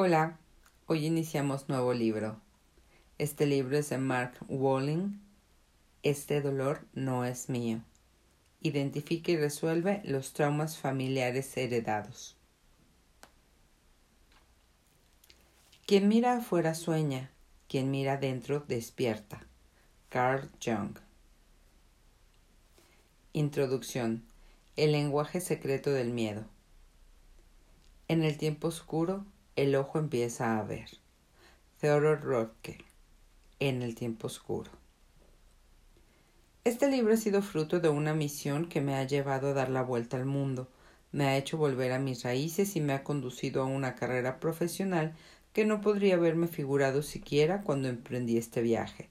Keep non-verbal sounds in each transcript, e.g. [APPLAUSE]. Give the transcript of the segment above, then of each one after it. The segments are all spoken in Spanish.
Hola, hoy iniciamos nuevo libro. Este libro es de Mark Walling. Este dolor no es mío. Identifica y resuelve los traumas familiares heredados. Quien mira afuera sueña, quien mira adentro despierta. Carl Jung. Introducción. El lenguaje secreto del miedo. En el tiempo oscuro, el ojo empieza a ver. Theodor Rothke. En el tiempo oscuro. Este libro ha sido fruto de una misión que me ha llevado a dar la vuelta al mundo, me ha hecho volver a mis raíces y me ha conducido a una carrera profesional que no podría haberme figurado siquiera cuando emprendí este viaje.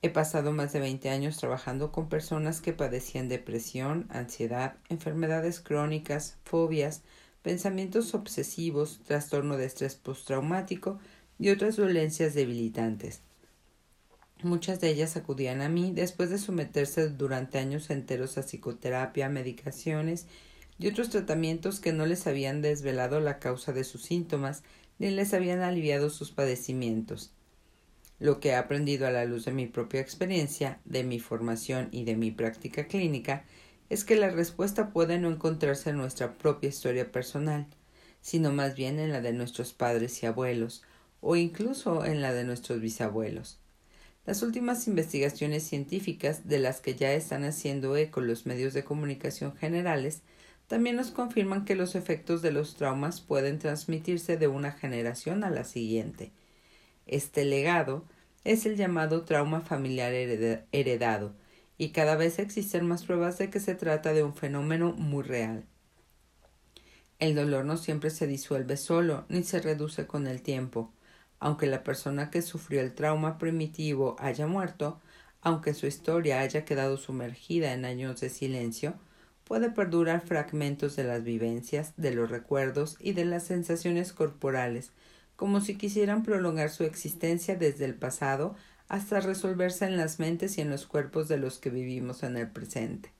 He pasado más de veinte años trabajando con personas que padecían depresión, ansiedad, enfermedades crónicas, fobias, pensamientos obsesivos, trastorno de estrés postraumático y otras dolencias debilitantes. Muchas de ellas acudían a mí después de someterse durante años enteros a psicoterapia, medicaciones y otros tratamientos que no les habían desvelado la causa de sus síntomas ni les habían aliviado sus padecimientos. Lo que he aprendido a la luz de mi propia experiencia, de mi formación y de mi práctica clínica es que la respuesta puede no encontrarse en nuestra propia historia personal, sino más bien en la de nuestros padres y abuelos, o incluso en la de nuestros bisabuelos. Las últimas investigaciones científicas de las que ya están haciendo eco los medios de comunicación generales también nos confirman que los efectos de los traumas pueden transmitirse de una generación a la siguiente. Este legado es el llamado trauma familiar heredado, y cada vez existen más pruebas de que se trata de un fenómeno muy real. El dolor no siempre se disuelve solo ni se reduce con el tiempo. Aunque la persona que sufrió el trauma primitivo haya muerto, aunque su historia haya quedado sumergida en años de silencio, puede perdurar fragmentos de las vivencias, de los recuerdos y de las sensaciones corporales, como si quisieran prolongar su existencia desde el pasado hasta resolverse en las mentes y en los cuerpos de los que vivimos en el presente.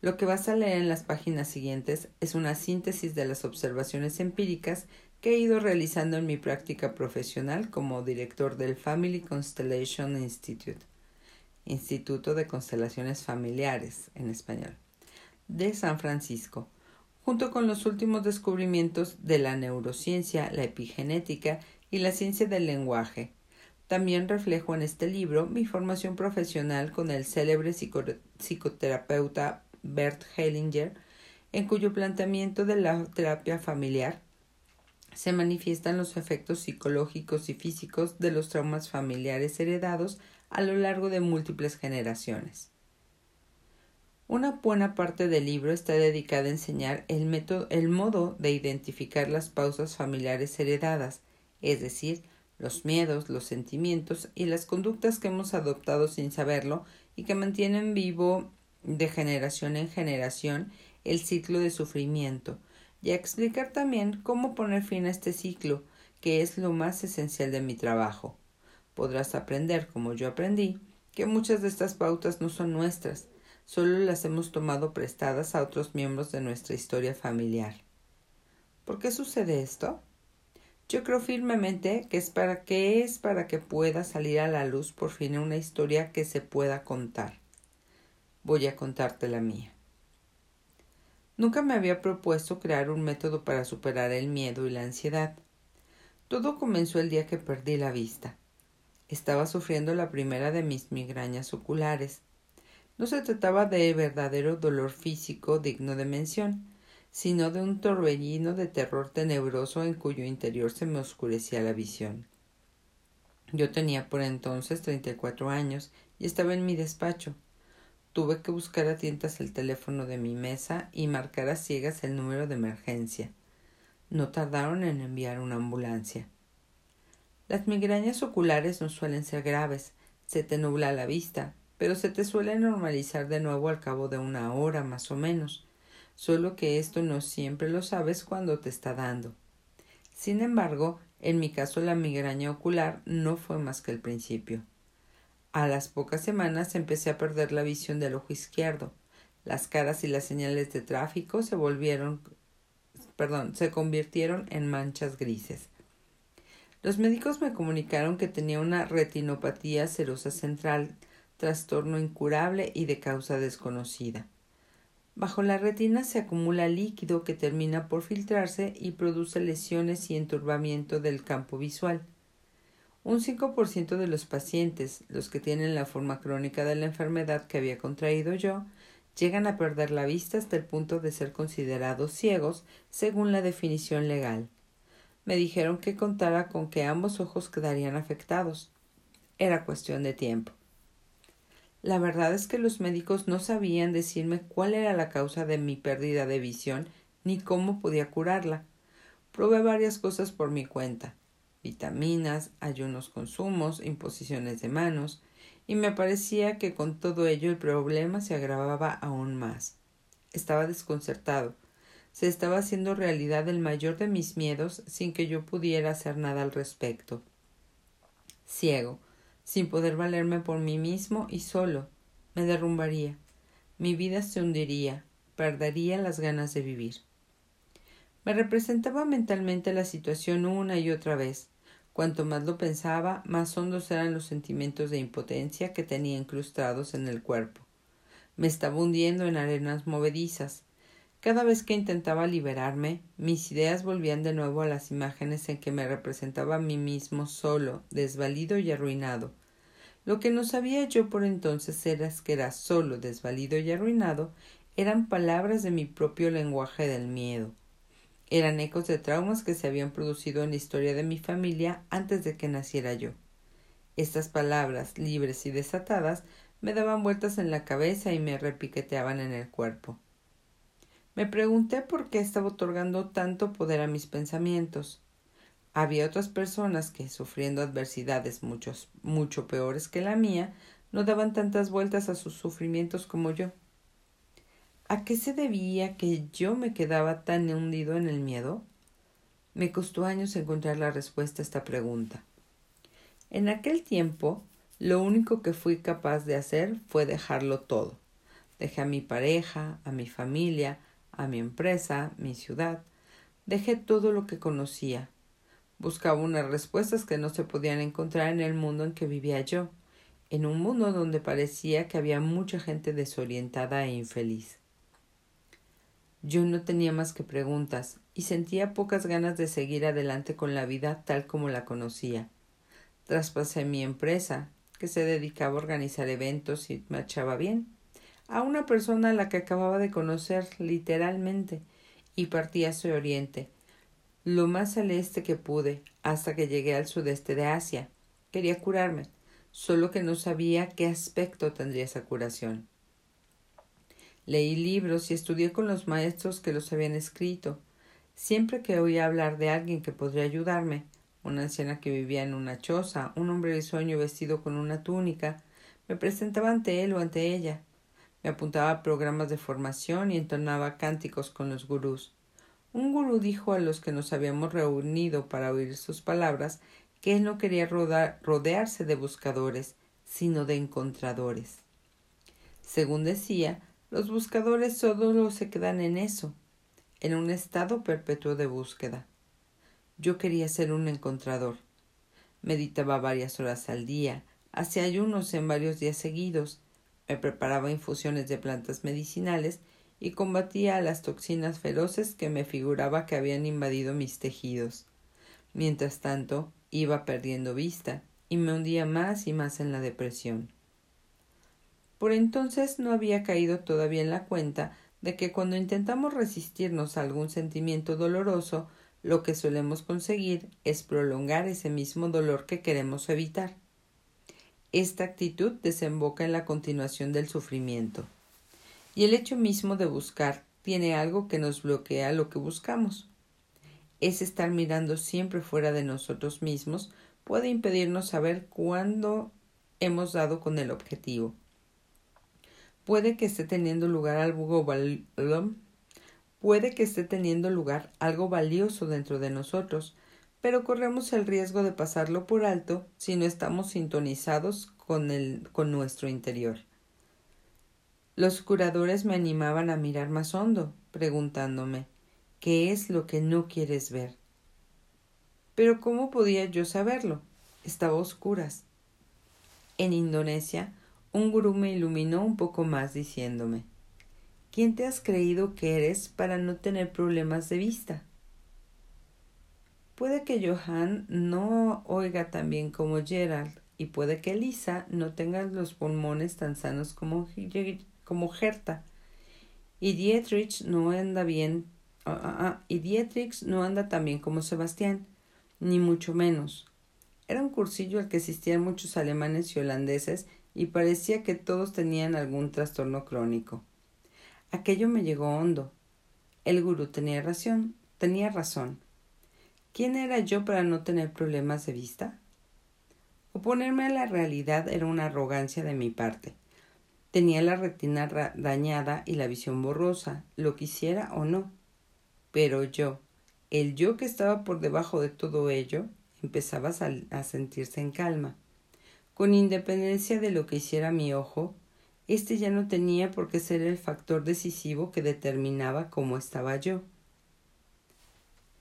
Lo que vas a leer en las páginas siguientes es una síntesis de las observaciones empíricas que he ido realizando en mi práctica profesional como director del Family Constellation Institute, Instituto de Constelaciones Familiares en español, de San Francisco, junto con los últimos descubrimientos de la neurociencia, la epigenética y la ciencia del lenguaje, también reflejo en este libro mi formación profesional con el célebre psicoterapeuta Bert Hellinger, en cuyo planteamiento de la terapia familiar se manifiestan los efectos psicológicos y físicos de los traumas familiares heredados a lo largo de múltiples generaciones. Una buena parte del libro está dedicada a enseñar el, método, el modo de identificar las pausas familiares heredadas, es decir, los miedos, los sentimientos y las conductas que hemos adoptado sin saberlo y que mantienen vivo de generación en generación el ciclo de sufrimiento, y a explicar también cómo poner fin a este ciclo, que es lo más esencial de mi trabajo. Podrás aprender, como yo aprendí, que muchas de estas pautas no son nuestras, solo las hemos tomado prestadas a otros miembros de nuestra historia familiar. ¿Por qué sucede esto? Yo creo firmemente que es para que es para que pueda salir a la luz por fin una historia que se pueda contar. Voy a contarte la mía. Nunca me había propuesto crear un método para superar el miedo y la ansiedad. Todo comenzó el día que perdí la vista. Estaba sufriendo la primera de mis migrañas oculares. No se trataba de verdadero dolor físico digno de mención, sino de un torbellino de terror tenebroso en cuyo interior se me oscurecía la visión. Yo tenía por entonces treinta y cuatro años y estaba en mi despacho. Tuve que buscar a tientas el teléfono de mi mesa y marcar a ciegas el número de emergencia. No tardaron en enviar una ambulancia. Las migrañas oculares no suelen ser graves, se te nubla la vista, pero se te suele normalizar de nuevo al cabo de una hora más o menos solo que esto no siempre lo sabes cuando te está dando. Sin embargo, en mi caso la migraña ocular no fue más que el principio. A las pocas semanas empecé a perder la visión del ojo izquierdo. Las caras y las señales de tráfico se volvieron perdón, se convirtieron en manchas grises. Los médicos me comunicaron que tenía una retinopatía serosa central, trastorno incurable y de causa desconocida. Bajo la retina se acumula líquido que termina por filtrarse y produce lesiones y enturbamiento del campo visual. Un 5% de los pacientes, los que tienen la forma crónica de la enfermedad que había contraído yo, llegan a perder la vista hasta el punto de ser considerados ciegos según la definición legal me dijeron que contara con que ambos ojos quedarían afectados. Era cuestión de tiempo. La verdad es que los médicos no sabían decirme cuál era la causa de mi pérdida de visión ni cómo podía curarla. Probé varias cosas por mi cuenta vitaminas, ayunos consumos, imposiciones de manos, y me parecía que con todo ello el problema se agravaba aún más. Estaba desconcertado se estaba haciendo realidad el mayor de mis miedos sin que yo pudiera hacer nada al respecto. Ciego, sin poder valerme por mí mismo y solo, me derrumbaría. Mi vida se hundiría, perdería las ganas de vivir. Me representaba mentalmente la situación una y otra vez. Cuanto más lo pensaba, más hondos eran los sentimientos de impotencia que tenía incrustados en el cuerpo. Me estaba hundiendo en arenas movedizas, cada vez que intentaba liberarme, mis ideas volvían de nuevo a las imágenes en que me representaba a mí mismo solo, desvalido y arruinado. Lo que no sabía yo por entonces era que era solo, desvalido y arruinado, eran palabras de mi propio lenguaje del miedo. Eran ecos de traumas que se habían producido en la historia de mi familia antes de que naciera yo. Estas palabras, libres y desatadas, me daban vueltas en la cabeza y me repiqueteaban en el cuerpo. Me pregunté por qué estaba otorgando tanto poder a mis pensamientos. Había otras personas que, sufriendo adversidades muchos, mucho peores que la mía, no daban tantas vueltas a sus sufrimientos como yo. ¿A qué se debía que yo me quedaba tan hundido en el miedo? Me costó años encontrar la respuesta a esta pregunta. En aquel tiempo, lo único que fui capaz de hacer fue dejarlo todo. Dejé a mi pareja, a mi familia, a mi empresa, mi ciudad. Dejé todo lo que conocía. Buscaba unas respuestas que no se podían encontrar en el mundo en que vivía yo, en un mundo donde parecía que había mucha gente desorientada e infeliz. Yo no tenía más que preguntas y sentía pocas ganas de seguir adelante con la vida tal como la conocía. Traspasé mi empresa, que se dedicaba a organizar eventos y marchaba bien a una persona a la que acababa de conocer literalmente y partí hacia oriente, lo más al este que pude, hasta que llegué al sudeste de Asia. Quería curarme, solo que no sabía qué aspecto tendría esa curación. Leí libros y estudié con los maestros que los habían escrito. Siempre que oía hablar de alguien que podría ayudarme, una anciana que vivía en una choza, un hombre de sueño vestido con una túnica, me presentaba ante él o ante ella. Me apuntaba a programas de formación y entonaba cánticos con los gurús. Un gurú dijo a los que nos habíamos reunido para oír sus palabras que él no quería rodearse de buscadores, sino de encontradores. Según decía, los buscadores solo se quedan en eso, en un estado perpetuo de búsqueda. Yo quería ser un encontrador. Meditaba varias horas al día, hacía ayunos en varios días seguidos, me preparaba infusiones de plantas medicinales y combatía a las toxinas feroces que me figuraba que habían invadido mis tejidos. Mientras tanto, iba perdiendo vista y me hundía más y más en la depresión. Por entonces no había caído todavía en la cuenta de que cuando intentamos resistirnos a algún sentimiento doloroso, lo que solemos conseguir es prolongar ese mismo dolor que queremos evitar. Esta actitud desemboca en la continuación del sufrimiento. Y el hecho mismo de buscar tiene algo que nos bloquea lo que buscamos. Es estar mirando siempre fuera de nosotros mismos puede impedirnos saber cuándo hemos dado con el objetivo. Puede que esté teniendo lugar algo puede que esté teniendo lugar algo valioso dentro de nosotros, pero corremos el riesgo de pasarlo por alto si no estamos sintonizados con, el, con nuestro interior. Los curadores me animaban a mirar más hondo, preguntándome ¿Qué es lo que no quieres ver? Pero ¿cómo podía yo saberlo? Estaba a oscuras. En Indonesia, un gurú me iluminó un poco más diciéndome ¿Quién te has creído que eres para no tener problemas de vista? Puede que Johan no oiga tan bien como Gerald y puede que Lisa no tenga los pulmones tan sanos como, como Gerta. Y Dietrich no anda bien ah, ah, ah, y Dietrich no anda tan bien como Sebastián ni mucho menos. Era un cursillo al que asistían muchos alemanes y holandeses y parecía que todos tenían algún trastorno crónico. Aquello me llegó hondo. El gurú tenía razón tenía razón ¿Quién era yo para no tener problemas de vista? Oponerme a la realidad era una arrogancia de mi parte. Tenía la retina dañada y la visión borrosa, lo quisiera o no. Pero yo, el yo que estaba por debajo de todo ello, empezaba a sentirse en calma. Con independencia de lo que hiciera mi ojo, éste ya no tenía por qué ser el factor decisivo que determinaba cómo estaba yo.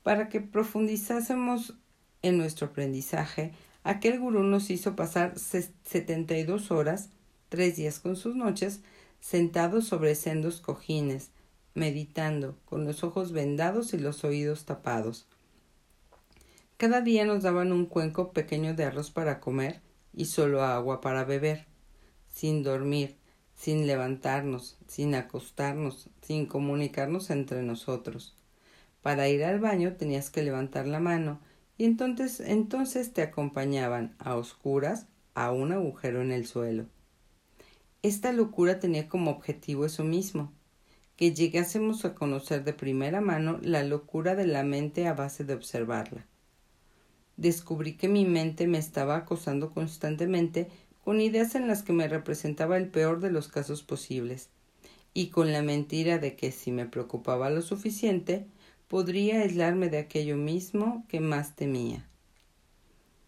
Para que profundizásemos en nuestro aprendizaje, aquel gurú nos hizo pasar setenta y dos horas, tres días con sus noches, sentados sobre sendos cojines, meditando, con los ojos vendados y los oídos tapados. Cada día nos daban un cuenco pequeño de arroz para comer y solo agua para beber, sin dormir, sin levantarnos, sin acostarnos, sin comunicarnos entre nosotros. Para ir al baño tenías que levantar la mano y entonces, entonces te acompañaban a oscuras a un agujero en el suelo. Esta locura tenía como objetivo eso mismo, que llegásemos a conocer de primera mano la locura de la mente a base de observarla. Descubrí que mi mente me estaba acosando constantemente con ideas en las que me representaba el peor de los casos posibles, y con la mentira de que si me preocupaba lo suficiente, podría aislarme de aquello mismo que más temía.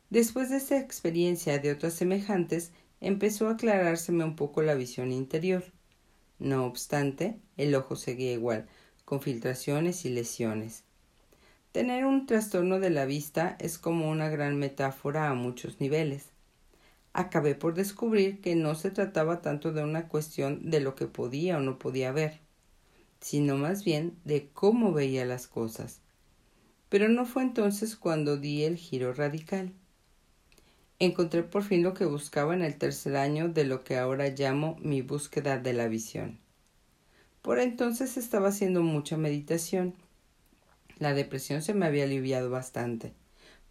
Después de esta experiencia de otras semejantes, empezó a aclarárseme un poco la visión interior. No obstante, el ojo seguía igual, con filtraciones y lesiones. Tener un trastorno de la vista es como una gran metáfora a muchos niveles. Acabé por descubrir que no se trataba tanto de una cuestión de lo que podía o no podía ver, sino más bien de cómo veía las cosas. Pero no fue entonces cuando di el giro radical. Encontré por fin lo que buscaba en el tercer año de lo que ahora llamo mi búsqueda de la visión. Por entonces estaba haciendo mucha meditación. La depresión se me había aliviado bastante.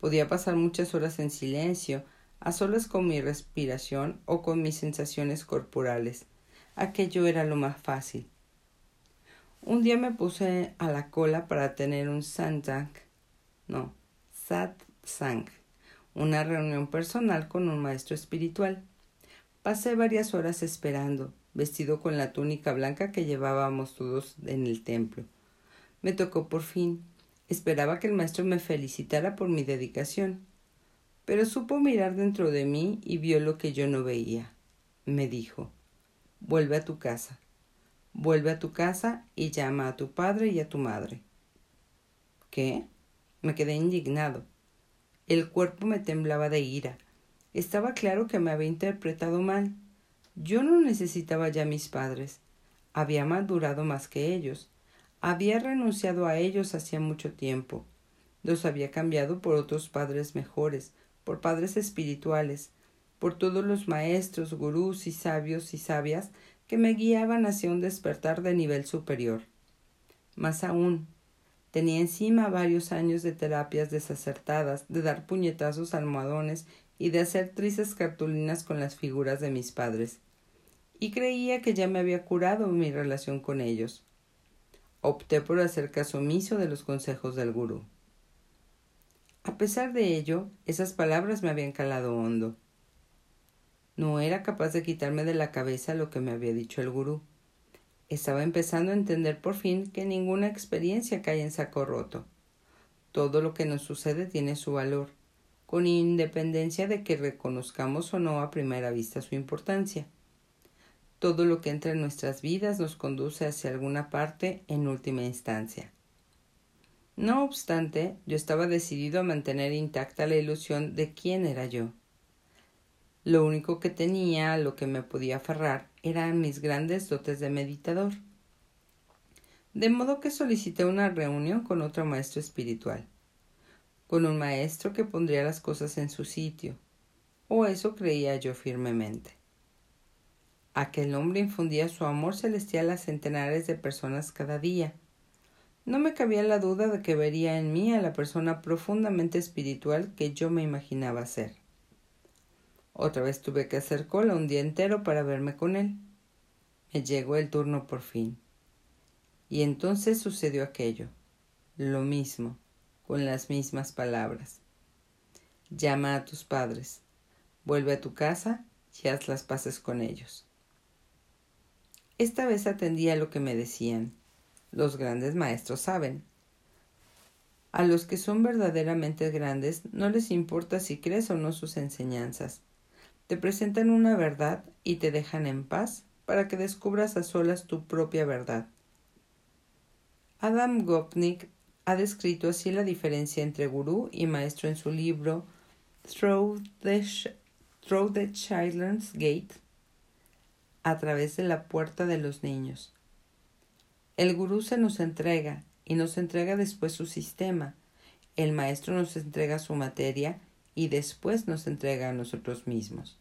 Podía pasar muchas horas en silencio, a solas con mi respiración o con mis sensaciones corporales. Aquello era lo más fácil. Un día me puse a la cola para tener un satsang, no, satsang, una reunión personal con un maestro espiritual. Pasé varias horas esperando, vestido con la túnica blanca que llevábamos todos en el templo. Me tocó por fin. Esperaba que el maestro me felicitara por mi dedicación. Pero supo mirar dentro de mí y vio lo que yo no veía. Me dijo Vuelve a tu casa. Vuelve a tu casa y llama a tu padre y a tu madre. ¿Qué? Me quedé indignado. El cuerpo me temblaba de ira. Estaba claro que me había interpretado mal. Yo no necesitaba ya mis padres. Había madurado más que ellos. Había renunciado a ellos hacía mucho tiempo. Los había cambiado por otros padres mejores, por padres espirituales, por todos los maestros, gurús y sabios y sabias que me guiaban hacia un despertar de nivel superior. Más aún, tenía encima varios años de terapias desacertadas, de dar puñetazos almohadones y de hacer tristes cartulinas con las figuras de mis padres. Y creía que ya me había curado mi relación con ellos. Opté por hacer caso omiso de los consejos del gurú. A pesar de ello, esas palabras me habían calado hondo. No era capaz de quitarme de la cabeza lo que me había dicho el gurú. Estaba empezando a entender por fin que ninguna experiencia cae en saco roto. Todo lo que nos sucede tiene su valor, con independencia de que reconozcamos o no a primera vista su importancia. Todo lo que entra en nuestras vidas nos conduce hacia alguna parte en última instancia. No obstante, yo estaba decidido a mantener intacta la ilusión de quién era yo. Lo único que tenía lo que me podía aferrar eran mis grandes dotes de meditador. De modo que solicité una reunión con otro maestro espiritual, con un maestro que pondría las cosas en su sitio, o eso creía yo firmemente. Aquel hombre infundía su amor celestial a centenares de personas cada día, no me cabía la duda de que vería en mí a la persona profundamente espiritual que yo me imaginaba ser. Otra vez tuve que hacer cola un día entero para verme con él. Me llegó el turno por fin. Y entonces sucedió aquello. Lo mismo, con las mismas palabras. Llama a tus padres, vuelve a tu casa y haz las paces con ellos. Esta vez atendía lo que me decían los grandes maestros saben. A los que son verdaderamente grandes no les importa si crees o no sus enseñanzas. Te presentan una verdad y te dejan en paz para que descubras a solas tu propia verdad. Adam Gopnik ha descrito así la diferencia entre gurú y maestro en su libro Through the, the Children's Gate, a través de la puerta de los niños. El gurú se nos entrega y nos entrega después su sistema. El maestro nos entrega su materia y después nos entrega a nosotros mismos.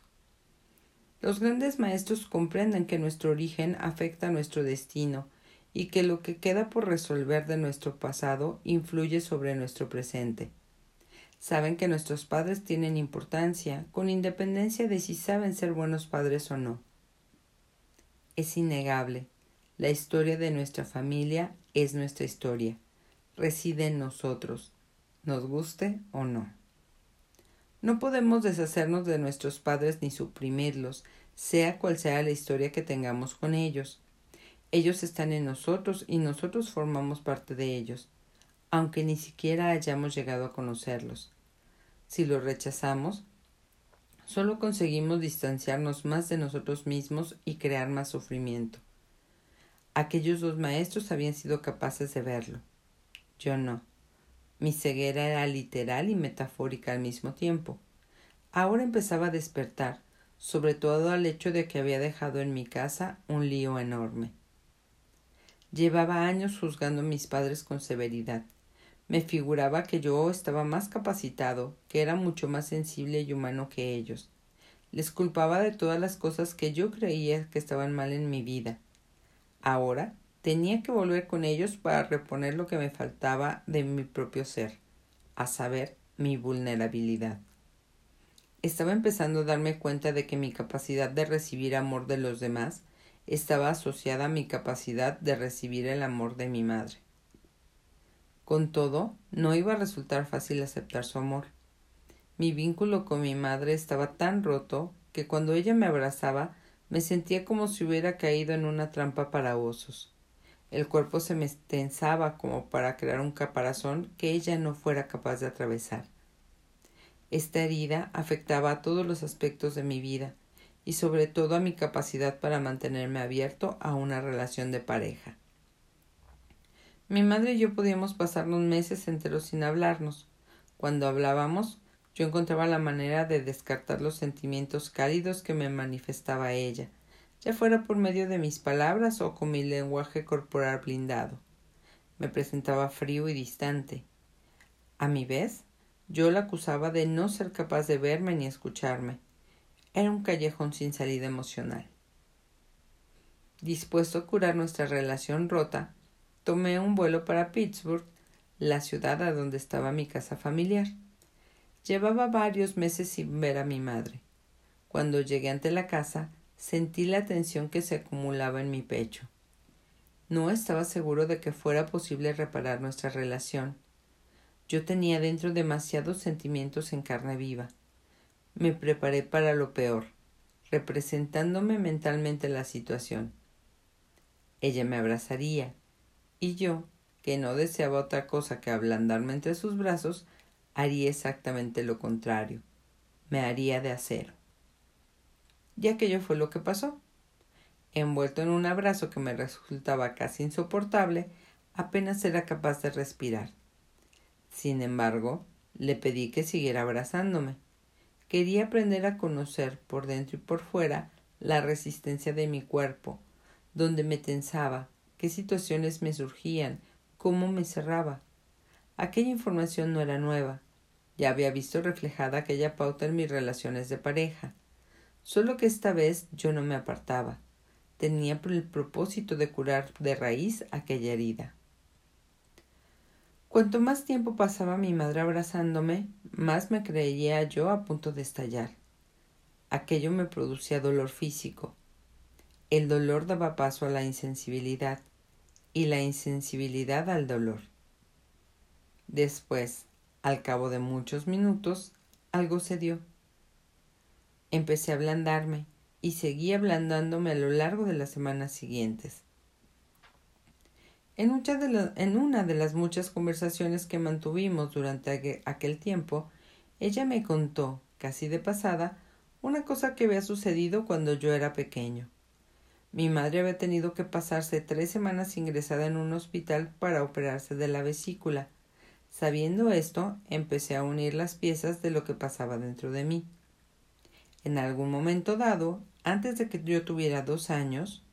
Los grandes maestros comprenden que nuestro origen afecta a nuestro destino y que lo que queda por resolver de nuestro pasado influye sobre nuestro presente. Saben que nuestros padres tienen importancia, con independencia de si saben ser buenos padres o no. Es innegable la historia de nuestra familia es nuestra historia. Reside en nosotros, nos guste o no. No podemos deshacernos de nuestros padres ni suprimirlos, sea cual sea la historia que tengamos con ellos. Ellos están en nosotros y nosotros formamos parte de ellos, aunque ni siquiera hayamos llegado a conocerlos. Si los rechazamos, solo conseguimos distanciarnos más de nosotros mismos y crear más sufrimiento. Aquellos dos maestros habían sido capaces de verlo. Yo no. Mi ceguera era literal y metafórica al mismo tiempo. Ahora empezaba a despertar, sobre todo al hecho de que había dejado en mi casa un lío enorme. Llevaba años juzgando a mis padres con severidad. Me figuraba que yo estaba más capacitado, que era mucho más sensible y humano que ellos. Les culpaba de todas las cosas que yo creía que estaban mal en mi vida, Ahora tenía que volver con ellos para reponer lo que me faltaba de mi propio ser, a saber, mi vulnerabilidad. Estaba empezando a darme cuenta de que mi capacidad de recibir amor de los demás estaba asociada a mi capacidad de recibir el amor de mi madre. Con todo, no iba a resultar fácil aceptar su amor. Mi vínculo con mi madre estaba tan roto que cuando ella me abrazaba me sentía como si hubiera caído en una trampa para osos. El cuerpo se me tensaba como para crear un caparazón que ella no fuera capaz de atravesar. Esta herida afectaba a todos los aspectos de mi vida y sobre todo a mi capacidad para mantenerme abierto a una relación de pareja. Mi madre y yo podíamos pasarnos meses enteros sin hablarnos. Cuando hablábamos, yo encontraba la manera de descartar los sentimientos cálidos que me manifestaba ella, ya fuera por medio de mis palabras o con mi lenguaje corporal blindado. Me presentaba frío y distante. A mi vez, yo la acusaba de no ser capaz de verme ni escucharme. Era un callejón sin salida emocional. Dispuesto a curar nuestra relación rota, tomé un vuelo para Pittsburgh, la ciudad a donde estaba mi casa familiar. Llevaba varios meses sin ver a mi madre. Cuando llegué ante la casa, sentí la tensión que se acumulaba en mi pecho. No estaba seguro de que fuera posible reparar nuestra relación. Yo tenía dentro demasiados sentimientos en carne viva. Me preparé para lo peor, representándome mentalmente la situación. Ella me abrazaría, y yo, que no deseaba otra cosa que ablandarme entre sus brazos, haría exactamente lo contrario. Me haría de acero. Y aquello fue lo que pasó. Envuelto en un abrazo que me resultaba casi insoportable, apenas era capaz de respirar. Sin embargo, le pedí que siguiera abrazándome. Quería aprender a conocer por dentro y por fuera la resistencia de mi cuerpo, donde me tensaba, qué situaciones me surgían, cómo me cerraba. Aquella información no era nueva. Ya había visto reflejada aquella pauta en mis relaciones de pareja. Solo que esta vez yo no me apartaba. Tenía el propósito de curar de raíz aquella herida. Cuanto más tiempo pasaba mi madre abrazándome, más me creía yo a punto de estallar. Aquello me producía dolor físico. El dolor daba paso a la insensibilidad y la insensibilidad al dolor. Después, al cabo de muchos minutos, algo se dio. Empecé a ablandarme y seguí ablandándome a lo largo de las semanas siguientes. En, una de las muchas conversaciones que mantuvimos durante aquel tiempo, ella me contó, casi de pasada, una cosa que había sucedido cuando yo era pequeño. Mi madre había tenido que pasarse tres semanas ingresada en un hospital para operarse de la vesícula. Sabiendo esto, empecé a unir las piezas de lo que pasaba dentro de mí. En algún momento dado, antes de que yo tuviera dos años,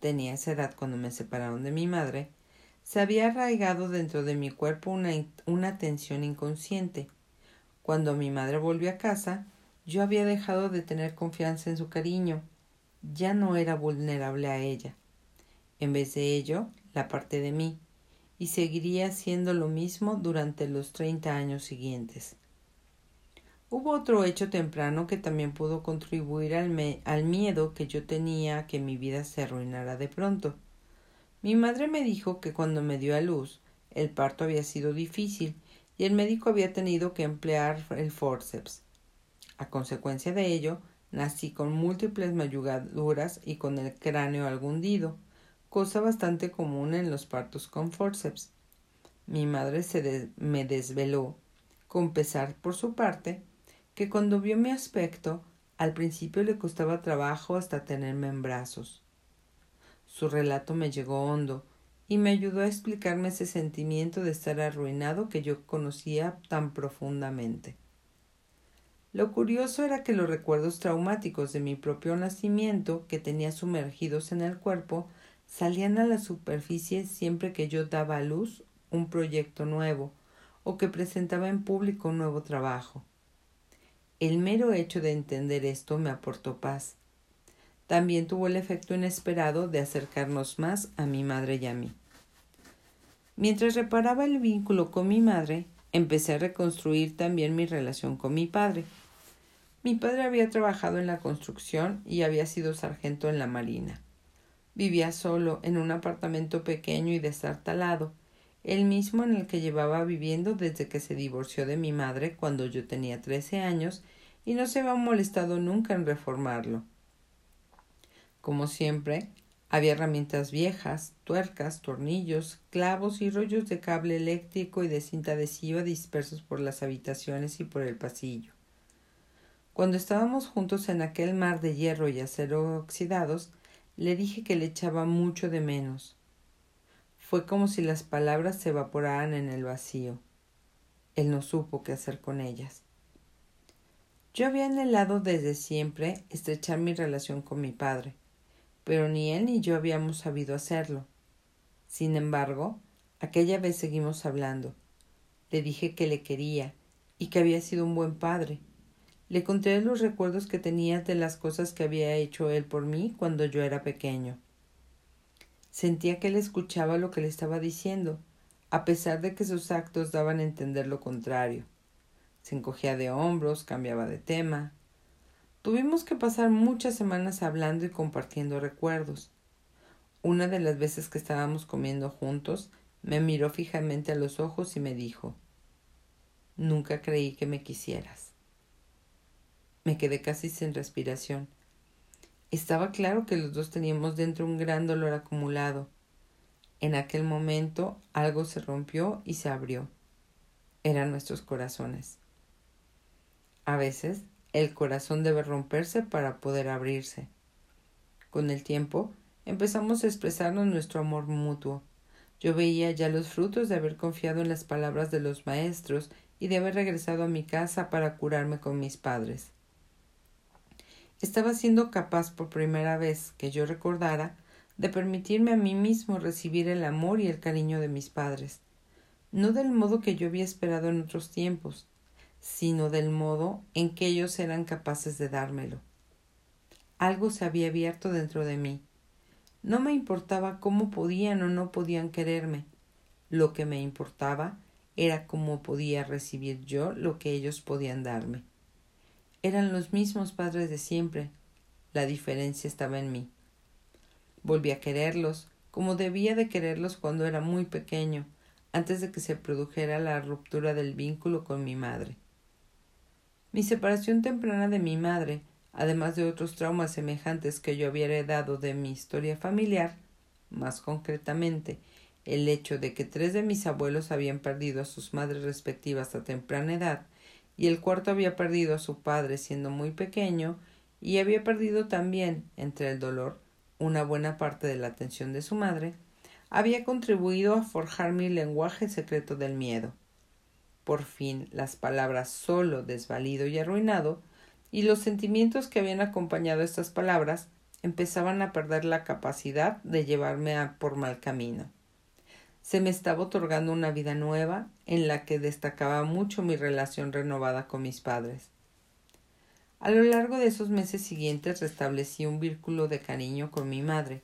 tenía esa edad cuando me separaron de mi madre, se había arraigado dentro de mi cuerpo una, una tensión inconsciente. Cuando mi madre volvió a casa, yo había dejado de tener confianza en su cariño. Ya no era vulnerable a ella. En vez de ello, la parte de mí, y seguiría haciendo lo mismo durante los treinta años siguientes. Hubo otro hecho temprano que también pudo contribuir al, miedo que yo tenía que mi vida se arruinara de pronto. Mi madre me dijo que cuando me dio a luz el parto había sido difícil y el médico había tenido que emplear el forceps. A consecuencia de ello, nací con múltiples mayugaduras y con el cráneo algo hundido, cosa bastante común en los partos con forceps. Mi madre se me desveló, con pesar por su parte, que cuando vio mi aspecto, al principio le costaba trabajo hasta tenerme en brazos. Su relato me llegó hondo y me ayudó a explicarme ese sentimiento de estar arruinado que yo conocía tan profundamente. Lo curioso era que los recuerdos traumáticos de mi propio nacimiento, que tenía sumergidos en el cuerpo, salían a la superficie siempre que yo daba a luz un proyecto nuevo o que presentaba en público un nuevo trabajo. El mero hecho de entender esto me aportó paz, también tuvo el efecto inesperado de acercarnos más a mi madre y a mí. Mientras reparaba el vínculo con mi madre, empecé a reconstruir también mi relación con mi padre. Mi padre había trabajado en la construcción y había sido sargento en la marina. Vivía solo en un apartamento pequeño y destartalado, el mismo en el que llevaba viviendo desde que se divorció de mi madre cuando yo tenía trece años y no se había molestado nunca en reformarlo. Como siempre, había herramientas viejas, tuercas, tornillos, clavos y rollos de cable eléctrico y de cinta adhesiva dispersos por las habitaciones y por el pasillo. Cuando estábamos juntos en aquel mar de hierro y acero oxidados, le dije que le echaba mucho de menos. Fue como si las palabras se evaporaran en el vacío. Él no supo qué hacer con ellas. Yo había anhelado desde siempre estrechar mi relación con mi padre pero ni él ni yo habíamos sabido hacerlo. Sin embargo, aquella vez seguimos hablando. Le dije que le quería y que había sido un buen padre. Le conté los recuerdos que tenía de las cosas que había hecho él por mí cuando yo era pequeño. Sentía que él escuchaba lo que le estaba diciendo, a pesar de que sus actos daban a entender lo contrario. Se encogía de hombros, cambiaba de tema, Tuvimos que pasar muchas semanas hablando y compartiendo recuerdos. Una de las veces que estábamos comiendo juntos, me miró fijamente a los ojos y me dijo Nunca creí que me quisieras. Me quedé casi sin respiración. Estaba claro que los dos teníamos dentro un gran dolor acumulado. En aquel momento algo se rompió y se abrió. Eran nuestros corazones. A veces el corazón debe romperse para poder abrirse. Con el tiempo, empezamos a expresarnos nuestro amor mutuo. Yo veía ya los frutos de haber confiado en las palabras de los maestros y de haber regresado a mi casa para curarme con mis padres. Estaba siendo capaz por primera vez que yo recordara de permitirme a mí mismo recibir el amor y el cariño de mis padres, no del modo que yo había esperado en otros tiempos, sino del modo en que ellos eran capaces de dármelo. Algo se había abierto dentro de mí. No me importaba cómo podían o no podían quererme. Lo que me importaba era cómo podía recibir yo lo que ellos podían darme. Eran los mismos padres de siempre. La diferencia estaba en mí. Volví a quererlos, como debía de quererlos cuando era muy pequeño, antes de que se produjera la ruptura del vínculo con mi madre. Mi separación temprana de mi madre, además de otros traumas semejantes que yo había heredado de mi historia familiar, más concretamente el hecho de que tres de mis abuelos habían perdido a sus madres respectivas a temprana edad y el cuarto había perdido a su padre siendo muy pequeño y había perdido también, entre el dolor, una buena parte de la atención de su madre, había contribuido a forjar mi lenguaje secreto del miedo. Por fin las palabras solo, desvalido y arruinado, y los sentimientos que habían acompañado estas palabras empezaban a perder la capacidad de llevarme a por mal camino. Se me estaba otorgando una vida nueva en la que destacaba mucho mi relación renovada con mis padres. A lo largo de esos meses siguientes restablecí un vínculo de cariño con mi madre.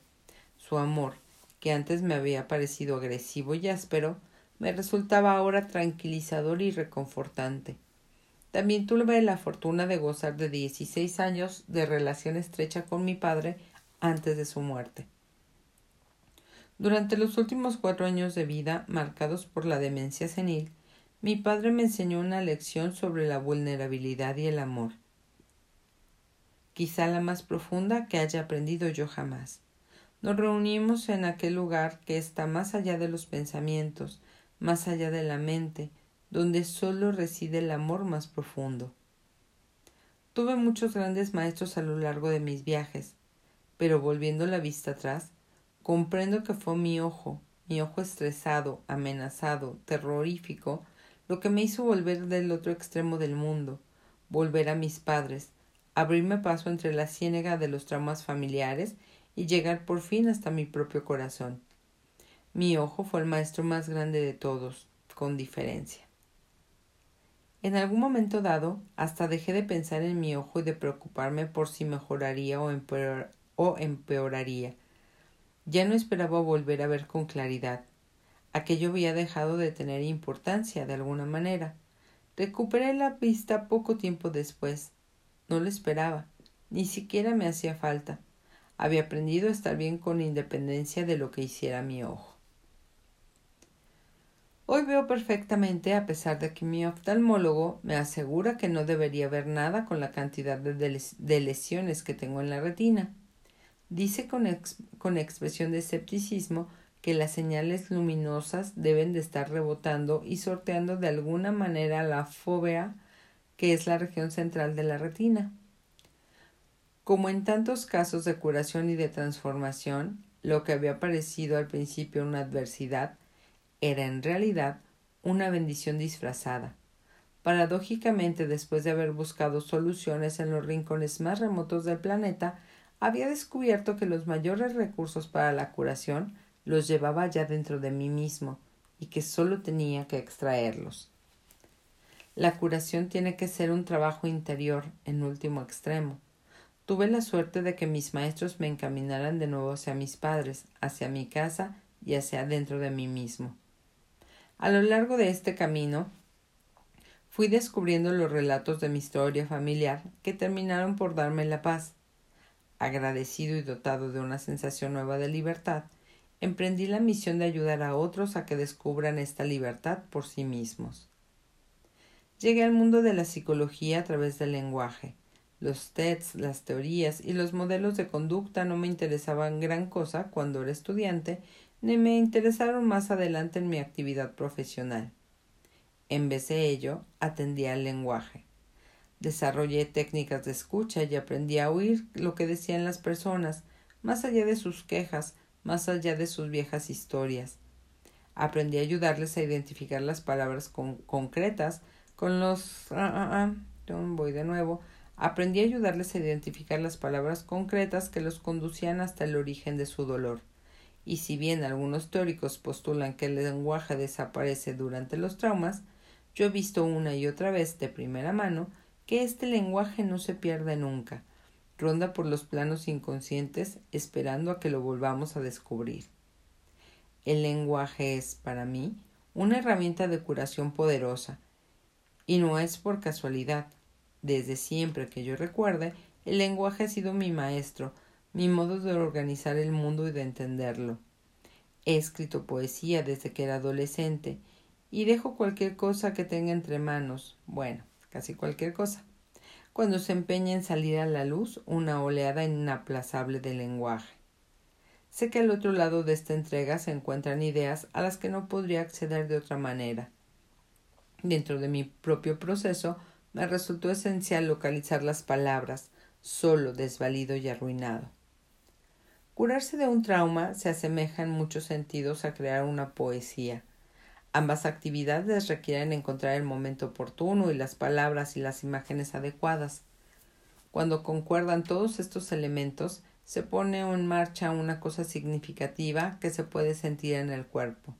Su amor, que antes me había parecido agresivo y áspero, me resultaba ahora tranquilizador y reconfortante. También tuve la fortuna de gozar de dieciséis años de relación estrecha con mi padre antes de su muerte. Durante los últimos cuatro años de vida, marcados por la demencia senil, mi padre me enseñó una lección sobre la vulnerabilidad y el amor, quizá la más profunda que haya aprendido yo jamás. Nos reunimos en aquel lugar que está más allá de los pensamientos, más allá de la mente, donde sólo reside el amor más profundo. Tuve muchos grandes maestros a lo largo de mis viajes, pero volviendo la vista atrás, comprendo que fue mi ojo, mi ojo estresado, amenazado, terrorífico, lo que me hizo volver del otro extremo del mundo, volver a mis padres, abrirme paso entre la ciénega de los traumas familiares y llegar por fin hasta mi propio corazón. Mi ojo fue el maestro más grande de todos, con diferencia. En algún momento dado, hasta dejé de pensar en mi ojo y de preocuparme por si mejoraría o, o empeoraría. Ya no esperaba volver a ver con claridad. Aquello había dejado de tener importancia de alguna manera. Recuperé la vista poco tiempo después. No lo esperaba, ni siquiera me hacía falta. Había aprendido a estar bien con independencia de lo que hiciera mi ojo. Hoy veo perfectamente, a pesar de que mi oftalmólogo me asegura que no debería ver nada con la cantidad de, lesiones que tengo en la retina. Dice con, con expresión de escepticismo que las señales luminosas deben de estar rebotando y sorteando de alguna manera la fóvea que es la región central de la retina. Como en tantos casos de curación y de transformación, lo que había parecido al principio una adversidad era en realidad una bendición disfrazada. Paradójicamente, después de haber buscado soluciones en los rincones más remotos del planeta, había descubierto que los mayores recursos para la curación los llevaba ya dentro de mí mismo y que sólo tenía que extraerlos. La curación tiene que ser un trabajo interior, en último extremo. Tuve la suerte de que mis maestros me encaminaran de nuevo hacia mis padres, hacia mi casa y hacia dentro de mí mismo. A lo largo de este camino fui descubriendo los relatos de mi historia familiar que terminaron por darme la paz. Agradecido y dotado de una sensación nueva de libertad, emprendí la misión de ayudar a otros a que descubran esta libertad por sí mismos. Llegué al mundo de la psicología a través del lenguaje. Los tests, las teorías y los modelos de conducta no me interesaban gran cosa cuando era estudiante ni me interesaron más adelante en mi actividad profesional. En vez de ello, atendí al lenguaje. Desarrollé técnicas de escucha y aprendí a oír lo que decían las personas, más allá de sus quejas, más allá de sus viejas historias. Aprendí a ayudarles a identificar las palabras concretas con los... Ah, ah, ah, voy de nuevo. Aprendí a ayudarles a identificar las palabras concretas que los conducían hasta el origen de su dolor. Y si bien algunos teóricos postulan que el lenguaje desaparece durante los traumas, yo he visto una y otra vez de primera mano que este lenguaje no se pierde nunca, ronda por los planos inconscientes esperando a que lo volvamos a descubrir. El lenguaje es, para mí, una herramienta de curación poderosa, y no es por casualidad. Desde siempre que yo recuerde, el lenguaje ha sido mi maestro, mi modo de organizar el mundo y de entenderlo. He escrito poesía desde que era adolescente, y dejo cualquier cosa que tenga entre manos, bueno, casi cualquier cosa, cuando se empeña en salir a la luz una oleada inaplazable de lenguaje. Sé que al otro lado de esta entrega se encuentran ideas a las que no podría acceder de otra manera. Dentro de mi propio proceso me resultó esencial localizar las palabras, solo, desvalido y arruinado. Curarse de un trauma se asemeja en muchos sentidos a crear una poesía. Ambas actividades requieren encontrar el momento oportuno y las palabras y las imágenes adecuadas. Cuando concuerdan todos estos elementos, se pone en marcha una cosa significativa que se puede sentir en el cuerpo.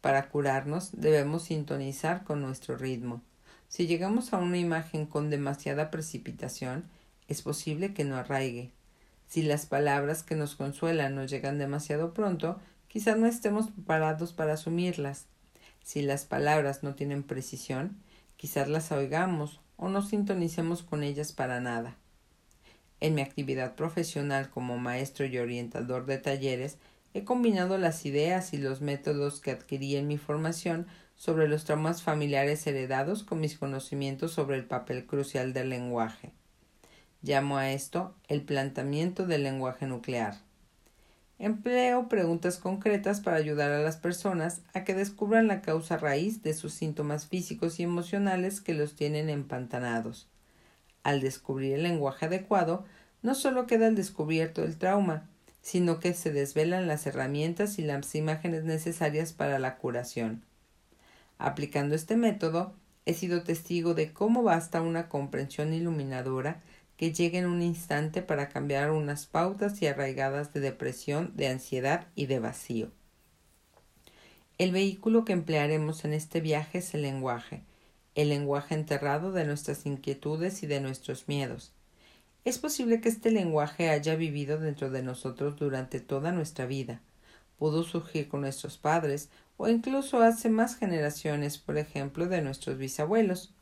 Para curarnos debemos sintonizar con nuestro ritmo. Si llegamos a una imagen con demasiada precipitación, es posible que no arraigue. Si las palabras que nos consuelan nos llegan demasiado pronto, quizás no estemos preparados para asumirlas. Si las palabras no tienen precisión, quizás las oigamos o no sintonicemos con ellas para nada. En mi actividad profesional como maestro y orientador de talleres, he combinado las ideas y los métodos que adquirí en mi formación sobre los traumas familiares heredados con mis conocimientos sobre el papel crucial del lenguaje. Llamo a esto el planteamiento del lenguaje nuclear. Empleo preguntas concretas para ayudar a las personas a que descubran la causa raíz de sus síntomas físicos y emocionales que los tienen empantanados. Al descubrir el lenguaje adecuado, no solo queda descubierto el trauma, sino que se desvelan las herramientas y las imágenes necesarias para la curación. Aplicando este método, he sido testigo de cómo basta una comprensión iluminadora que llegue en un instante para cambiar unas pautas y arraigadas de depresión, de ansiedad y de vacío. El vehículo que emplearemos en este viaje es el lenguaje, el lenguaje enterrado de nuestras inquietudes y de nuestros miedos. Es posible que este lenguaje haya vivido dentro de nosotros durante toda nuestra vida. Pudo surgir con nuestros padres o incluso hace más generaciones, por ejemplo, de nuestros bisabuelos.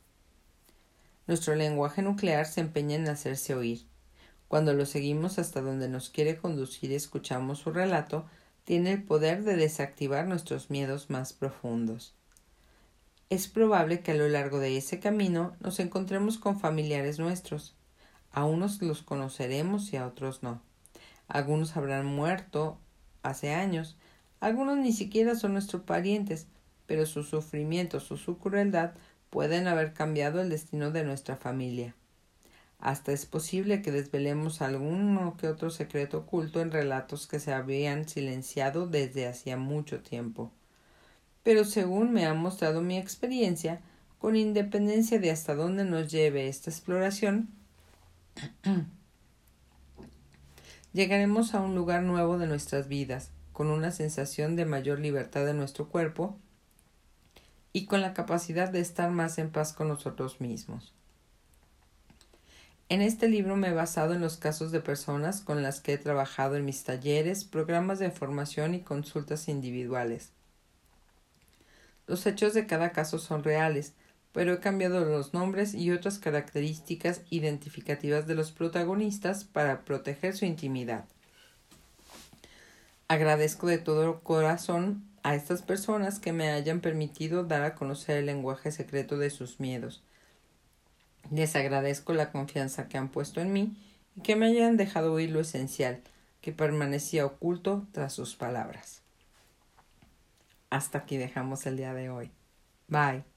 Nuestro lenguaje nuclear se empeña en hacerse oír. Cuando lo seguimos hasta donde nos quiere conducir y escuchamos su relato, tiene el poder de desactivar nuestros miedos más profundos. Es probable que a lo largo de ese camino nos encontremos con familiares nuestros. A unos los conoceremos y a otros no. Algunos habrán muerto hace años, algunos ni siquiera son nuestros parientes, pero sus sufrimientos o su crueldad pueden haber cambiado el destino de nuestra familia. Hasta es posible que desvelemos alguno que otro secreto oculto en relatos que se habían silenciado desde hacía mucho tiempo pero según me ha mostrado mi experiencia, con independencia de hasta dónde nos lleve esta exploración, [CLEARS THROAT] llegaremos a un lugar nuevo de nuestras vidas, con una sensación de mayor libertad en nuestro cuerpo y con la capacidad de estar más en paz con nosotros mismos. En este libro me he basado en los casos de personas con las que he trabajado en mis talleres, programas de formación y consultas individuales. Los hechos de cada caso son reales, pero he cambiado los nombres y otras características identificativas de los protagonistas para proteger su intimidad. Agradezco de todo corazón a estas personas que me hayan permitido dar a conocer el lenguaje secreto de sus miedos. Les agradezco la confianza que han puesto en mí y que me hayan dejado oír lo esencial, que permanecía oculto tras sus palabras. Hasta aquí dejamos el día de hoy. Bye.